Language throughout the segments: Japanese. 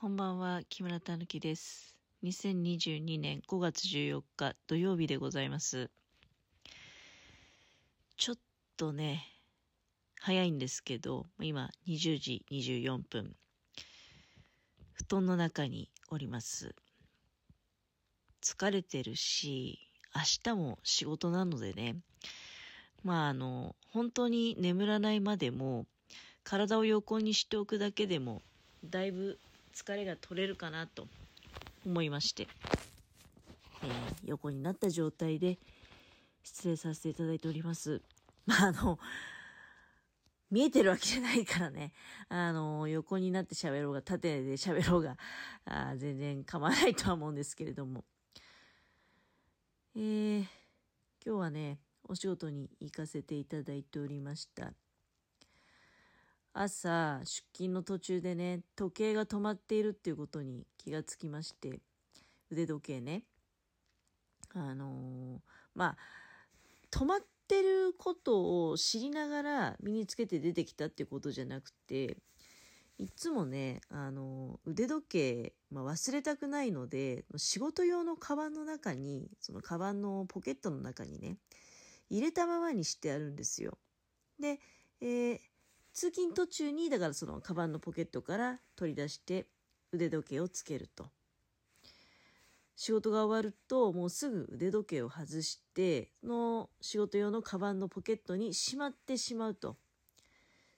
こんばんは、木村たぬきです。2022年5月14日土曜日でございます。ちょっとね、早いんですけど、今20時24分。布団の中におります。疲れてるし、明日も仕事なのでね、まああの、本当に眠らないまでも、体を横にしておくだけでも、だいぶ疲れが取れるかなと思いまして、えー横になった状態で失礼させていただいております。まあ、あの、見えてるわけじゃないからね、あの、横になって喋ろうが、縦で喋ろうが、あ全然構わないとは思うんですけれども。えー、今日はね、お仕事に行かせていただいておりました。朝、出勤の途中でね、時計が止まっているっていうことに気がつきまして、腕時計ね。あのーまあ、止まってることを知りながら身につけて出てきたっていうことじゃなくて、いつもね、あのー腕時計、まあ、忘れたくないので、仕事用のカバンの中に、そのカバンのポケットの中にね、入れたままにしてあるんですよ。で、えー通勤途中に、だからそのカバンのポケットから取り出して腕時計をつけると。仕事が終わると、もうすぐ腕時計を外して、の仕事用のカバンのポケットにしまってしまうと。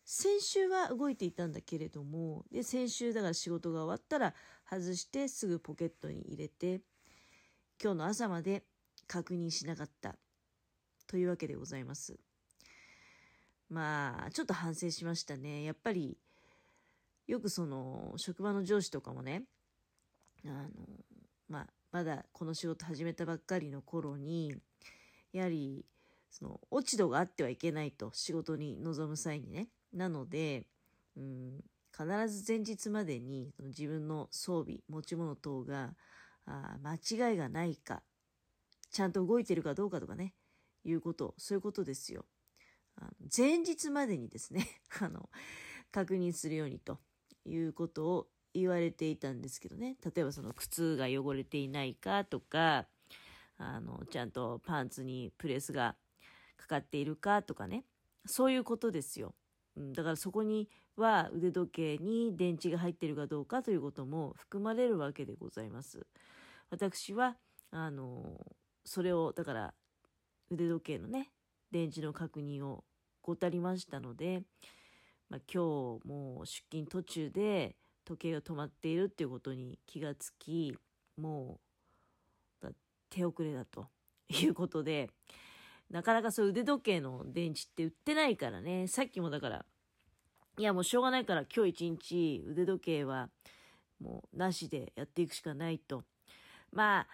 先週は動いていたんだけれども、で、先週だから仕事が終わったら外してすぐポケットに入れて、今日の朝まで確認しなかった。というわけでございます。まあ、ちょっと反省しましたね。やっぱり、よくその、職場の上司とかもね、あの、まあ、まだこの仕事始めたばっかりの頃に、やはり、その、落ち度があってはいけないと、仕事に臨む際にね。なので、うん、必ず前日までに、その自分の装備、持ち物等が、あ間違いがないか、ちゃんと動いてるかどうかとかね、いうこと、そういうことですよ。あの前日までにですね、あの、確認するようにということを言われていたんですけどね。例えばその靴が汚れていないかとか、あの、ちゃんとパンツにプレスがかかっているかとかね。そういうことですよ。うんだからそこには腕時計に電池が入っているかどうかということも含まれるわけでございます。私は、あの、それを、だから腕時計のね、電池の確認を怠りましたので、まあ、今日もう出勤途中で時計が止まっているっていうことに気がつき、もう手遅れだということで、なかなかそういう腕時計の電池って売ってないからね、さっきもだから、いやもうしょうがないから今日一日腕時計はもうなしでやっていくしかないと。まあ、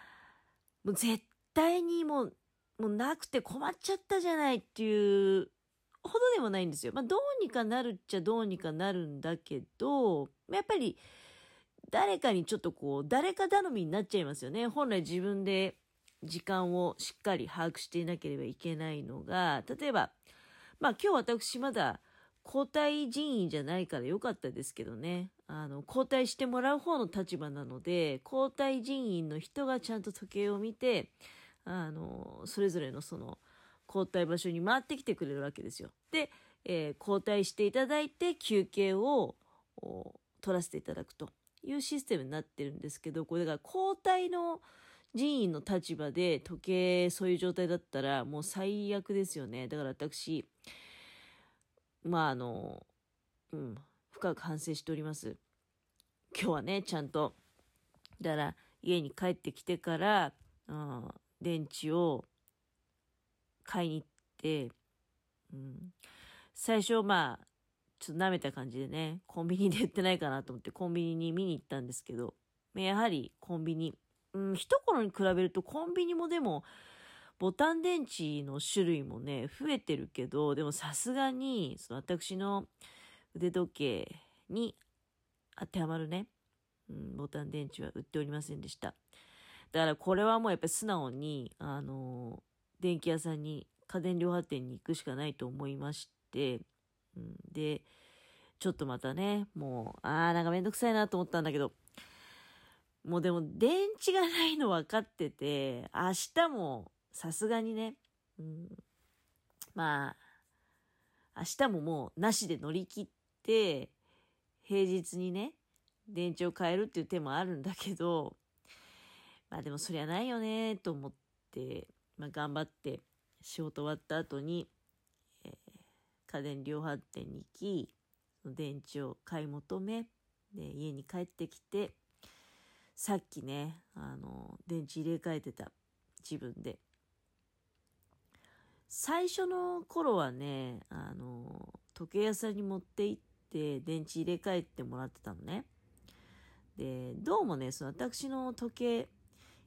もう絶対にもうもうなくて困っちゃったじゃないっていうほどでもないんですよ。まあどうにかなるっちゃどうにかなるんだけど、やっぱり誰かにちょっとこう、誰か頼みになっちゃいますよね。本来自分で時間をしっかり把握していなければいけないのが、例えば、まあ今日私まだ交代人員じゃないからよかったですけどね。あの、交代してもらう方の立場なので、交代人員の人がちゃんと時計を見て、あの、それぞれのその、交代場所に回ってきてくれるわけですよ。で、えー交代していただいて休憩を取らせていただくというシステムになってるんですけど、これだから交代の人員の立場で時計そういう状態だったらもう最悪ですよね。だから私、まああの、うん、深く反省しております。今日はね、ちゃんと、だから家に帰ってきてから、うん、電池を買いに行って、うん、最初まあ、ちょっと舐めた感じでね、コンビニで売ってないかなと思ってコンビニに見に行ったんですけど、やはりコンビニ、うん、一頃に比べるとコンビニもでも、ボタン電池の種類もね、増えてるけど、でもさすがに、その私の腕時計に当てはまるね、うん、ボタン電池は売っておりませんでした。だからこれはもうやっぱり素直に、あの電気屋さんに、家電量販店に行くしかないと思いまして、うん、で、ちょっとまたね、もう、あーなんかめんどくさいなと思ったんだけど、もうでも電池がないの分かってて、明日もさすがにね、うん、まあ、明日ももうなしで乗り切って、平日にね、電池を変えるっていう手もあるんだけど、まあでもそりゃないよねと思って、まあ頑張って仕事終わった後に、えー、家電量販店に行き、その電池を買い求め、で、家に帰ってきて、さっきね、あの、電池入れ替えてた自分で。最初の頃はね、あの、時計屋さんに持って行って電池入れ替えてもらってたのね。で、どうもね、その私の時計、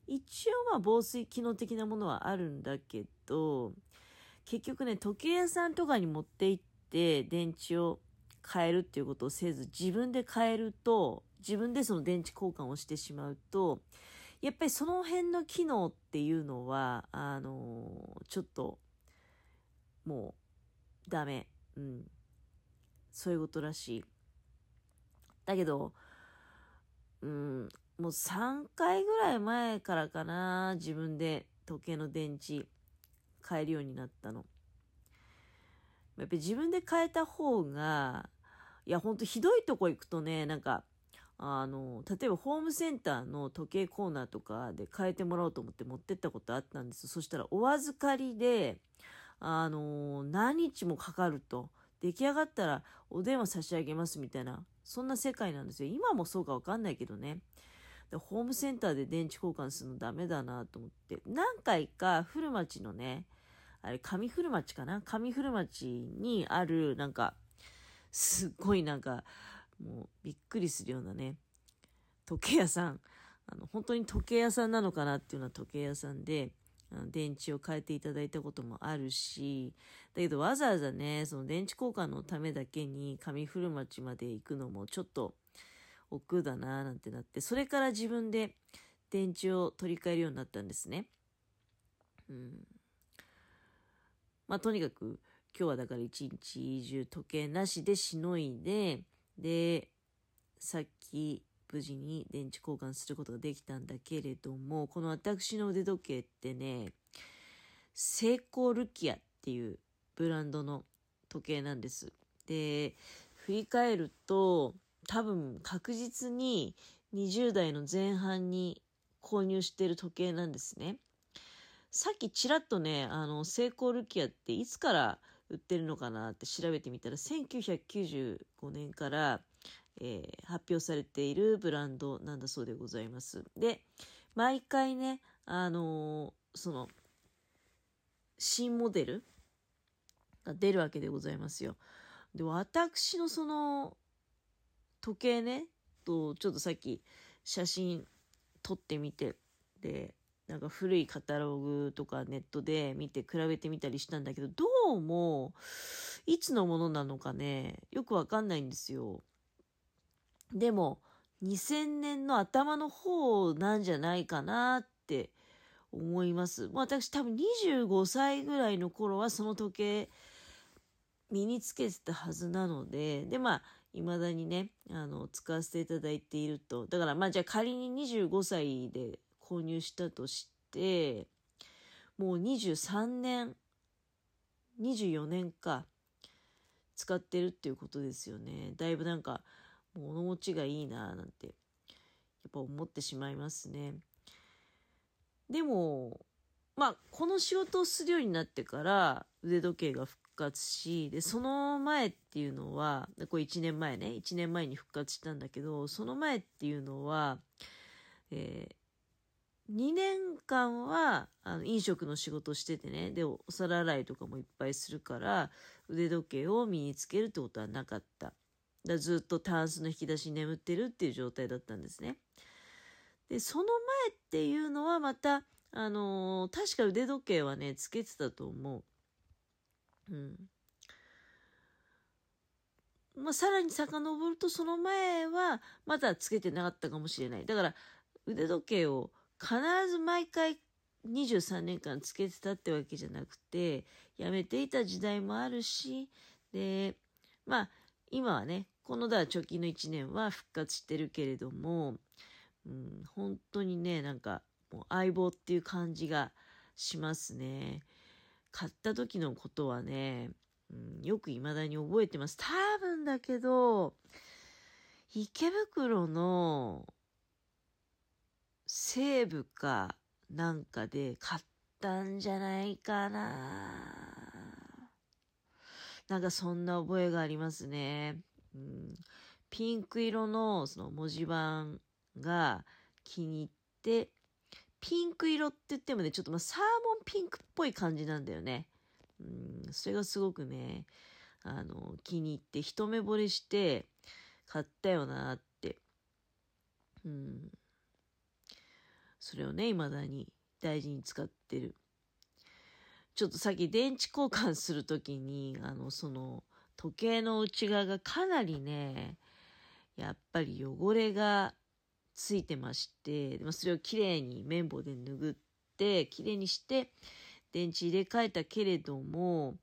一応まあ防水機能的なものはあるんだけど、結局ね、時計屋さんとかに持って行って電池を変えるっていうことをせず、自分で変えると、自分でその電池交換をしてしまうと、やっぱりその辺の機能っていうのは、あのー、ちょっと、もう、ダメ。うん。そういうことらしい。だけど、うん、もう3回ぐらい前からかな、自分で時計の電池変えるようになったの。やっぱり自分で変えた方が、いや、ほんとひどいとこ行くとね、なんか、あの、例えばホームセンターの時計コーナーとかで変えてもらおうと思って持ってったことあったんですそしたらお預かりで、あの、何日もかかると。出来上がったらお電話差し上げますみたいな、そんな世界なんですよ。今もそうかわかんないけどね。ホームセンターで電池交換するのダメだなと思って、何回か古町のね、あれ、上古町かな？上古町にある、なんか、すっごいなんか、もうびっくりするようなね、時計屋さん、あの、本当に時計屋さんなのかなっていうような時計屋さんで、電池を変えていただいたこともあるし、だけどわざわざね、その電池交換のためだけに上古町まで行くのもちょっと億劫だななんてなって、それから自分で電池を取り替えるようになったんですね。うん。まあとにかく今日はだから一日中時計なしでしのいで、で、さっき無事に電池交換することができたんだけれども、この私の腕時計ってね、セイコールキアっていうブランドの時計なんです。で、振り返ると、多分確実に20代の前半に購入してる時計なんですね。さっきちらっとね、あの、セイコールキアっていつから売ってるのかなって調べてみたら、1995年から、えー、発表されているブランドなんだそうでございます。で、毎回ね、あのー、その、新モデルが出るわけでございますよ。で、私のその、時計ね、と、ちょっとさっき写真撮ってみて、で、なんか古いカタログとかネットで見て比べてみたりしたんだけど、どうも、いつのものなのかね、よくわかんないんですよ。でも、2000年の頭の方なんじゃないかなって思います。私多分25歳ぐらいの頃はその時計身につけてたはずなので、で、まあ、未だにね、あの、使わせていただいていると。だからまあじゃあ仮に25歳で購入したとして、もう23年、24年か、使ってるっていうことですよね。だいぶなんか、物持ちがいいななんて、やっぱ思ってしまいますね。でも、まあ、この仕事をするようになってから腕時計が復活し、で、その前っていうのは、これ1年前ね、1年前に復活したんだけど、その前っていうのは、えー2年間はあの飲食の仕事しててねでお皿洗いとかもいっぱいするから腕時計を身につけるってことはなかった。だずっとタンスの引き出しに眠ってるっていう状態だったんですね。でその前っていうのはまたあのー、確か腕時計はねつけてたと思う。うんまあ、さらに遡るとその前はまだつけてなかったかもしれないだから腕時計を必ず毎回23年間つけてたってわけじゃなくて、やめていた時代もあるし、で、まあ、今はね、このだ貯金の1年は復活してるけれども、うん、本当にね、なんか、もう相棒っていう感じがしますね。買った時のことはね、うん、よく未だに覚えてます。多分だけど、池袋の西部かなんかで買ったんじゃないかな。なんかそんな覚えがありますね。うん、ピンク色のその文字盤が気に入って、ピンク色って言ってもね、ちょっとまサーモンピンクっぽい感じなんだよね。うん、それがすごくね、あの、気に入って一目惚れして買ったよなって。うん。それをね、未だに大事に使ってる。ちょっとさっき電池交換するときに、あの、その、時計の内側がかなりね、やっぱり汚れがついてまして、それをきれいに綿棒で拭って、きれいにして、電池入れ替えたけれども、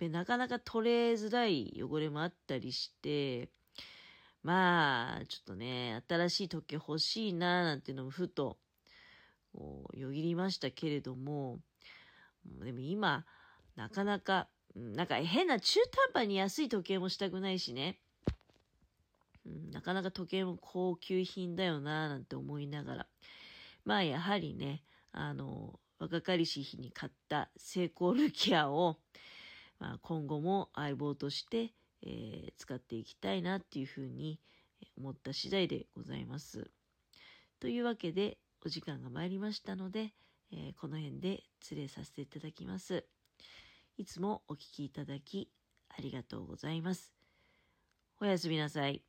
なかなか取れづらい汚れもあったりして、まあ、ちょっとね、新しい時計欲しいな、なんていうのもふと、よぎりましたけれども、でも今、なかなか、なんか変な中途半端に安い時計もしたくないしね。うん、なかなか時計も高級品だよななんて思いながら。まあやはりね、あの、若かりし日に買ったセイコールキアを、まあ、今後も相棒として、えー、使っていきたいなっていうふうに思った次第でございます。というわけでお時間が参りましたので、えー、この辺で失礼させていただきます。いつもお聴きいただきありがとうございます。おやすみなさい。